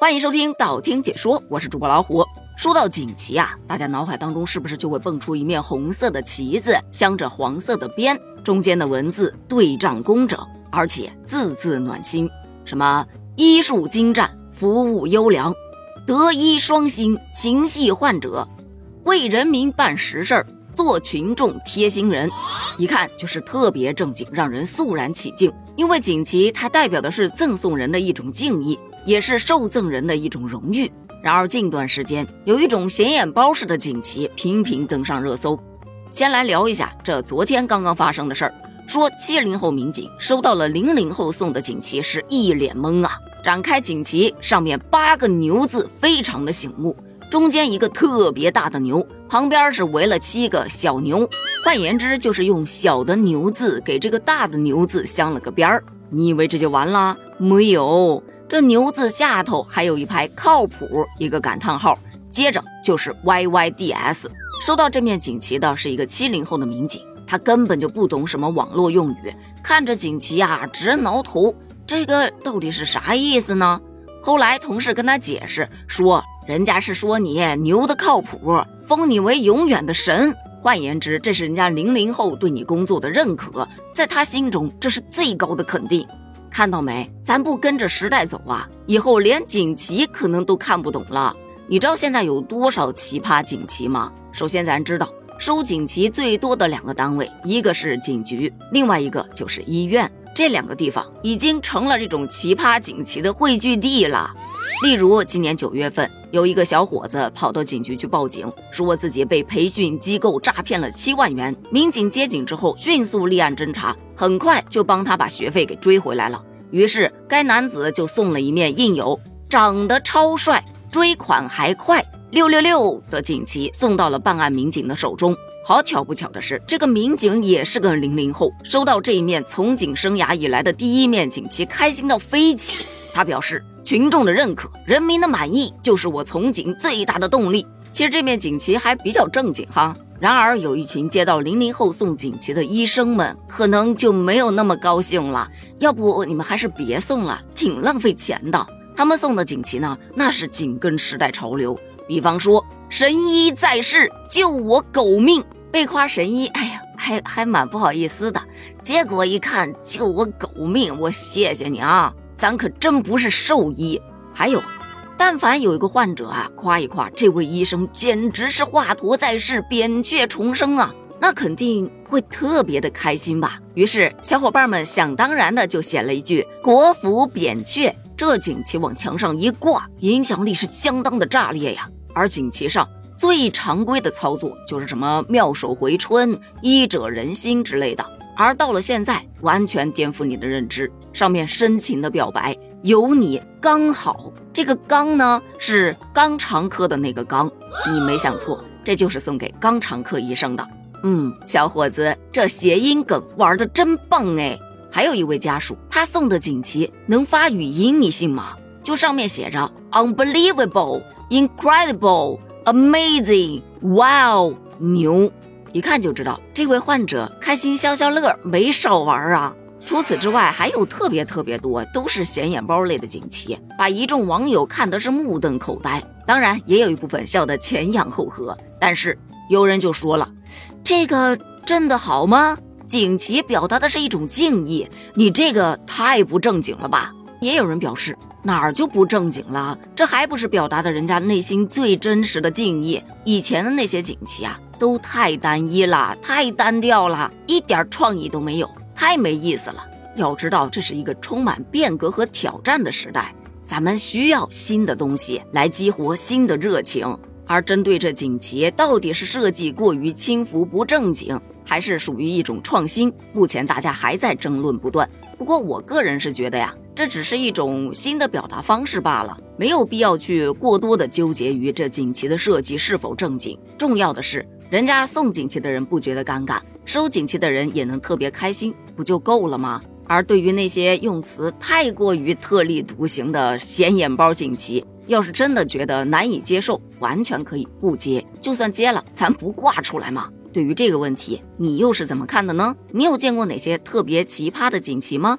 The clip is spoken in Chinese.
欢迎收听道听解说，我是主播老虎。说到锦旗啊，大家脑海当中是不是就会蹦出一面红色的旗子，镶着黄色的边，中间的文字对仗工整，而且字字暖心，什么医术精湛，服务优良，德医双馨，情系患者，为人民办实事儿。做群众贴心人，一看就是特别正经，让人肃然起敬。因为锦旗它代表的是赠送人的一种敬意，也是受赠人的一种荣誉。然而近段时间，有一种显眼包式的锦旗频频登上热搜。先来聊一下这昨天刚刚发生的事儿，说七零后民警收到了零零后送的锦旗，是一脸懵啊！展开锦旗，上面八个牛字，非常的醒目。中间一个特别大的牛，旁边是围了七个小牛，换言之就是用小的牛字给这个大的牛字镶了个边儿。你以为这就完了？没有，这牛字下头还有一排靠谱一个感叹号，接着就是 YYDS。收到这面锦旗的是一个七零后的民警，他根本就不懂什么网络用语，看着锦旗呀直挠头，这个到底是啥意思呢？后来同事跟他解释说。人家是说你牛的靠谱，封你为永远的神。换言之，这是人家零零后对你工作的认可，在他心中这是最高的肯定。看到没？咱不跟着时代走啊，以后连锦旗可能都看不懂了。你知道现在有多少奇葩锦旗吗？首先，咱知道收锦旗最多的两个单位，一个是警局，另外一个就是医院。这两个地方已经成了这种奇葩锦旗的汇聚地了。例如，今年九月份，有一个小伙子跑到警局去报警，说自己被培训机构诈骗了七万元。民警接警之后，迅速立案侦查，很快就帮他把学费给追回来了。于是，该男子就送了一面印有“长得超帅，追款还快，六六六”的锦旗送到了办案民警的手中。好巧不巧的是，这个民警也是个零零后，收到这一面从警生涯以来的第一面锦旗，开心到飞起。他表示。群众的认可，人民的满意，就是我从警最大的动力。其实这面锦旗还比较正经哈。然而有一群接到零零后送锦旗的医生们，可能就没有那么高兴了。要不你们还是别送了，挺浪费钱的。他们送的锦旗呢，那是紧跟时代潮流。比方说神医在世，救我狗命，被夸神医，哎呀，还还蛮不好意思的。结果一看救我狗命，我谢谢你啊。咱可真不是兽医，还有，但凡有一个患者啊，夸一夸这位医生，简直是华佗在世，扁鹊重生啊，那肯定会特别的开心吧。于是小伙伴们想当然的就写了一句“国服扁鹊”，这锦旗往墙上一挂，影响力是相当的炸裂呀。而锦旗上最常规的操作就是什么妙手回春、医者仁心之类的。而到了现在，完全颠覆你的认知。上面深情的表白，有你刚好。这个刚呢，是肛肠科的那个刚，你没想错，这就是送给肛肠科医生的。嗯，小伙子，这谐音梗玩的真棒哎！还有一位家属，他送的锦旗能发语音，你信吗？就上面写着 unbelievable、incredible、amazing、wow、牛。一看就知道，这位患者开心消消乐，没少玩啊。除此之外，还有特别特别多，都是显眼包类的锦旗，把一众网友看的是目瞪口呆。当然，也有一部分笑得前仰后合。但是有人就说了，这个真的好吗？锦旗表达的是一种敬意，你这个太不正经了吧？也有人表示，哪儿就不正经了？这还不是表达的人家内心最真实的敬意？以前的那些锦旗啊。都太单一了，太单调了，一点创意都没有，太没意思了。要知道，这是一个充满变革和挑战的时代，咱们需要新的东西来激活新的热情。而针对这锦旗，到底是设计过于轻浮不正经，还是属于一种创新？目前大家还在争论不断。不过我个人是觉得呀，这只是一种新的表达方式罢了，没有必要去过多的纠结于这锦旗的设计是否正经。重要的是。人家送锦旗的人不觉得尴尬，收锦旗的人也能特别开心，不就够了吗？而对于那些用词太过于特立独行的显眼包锦旗，要是真的觉得难以接受，完全可以不接。就算接了，咱不挂出来吗？对于这个问题，你又是怎么看的呢？你有见过哪些特别奇葩的锦旗吗？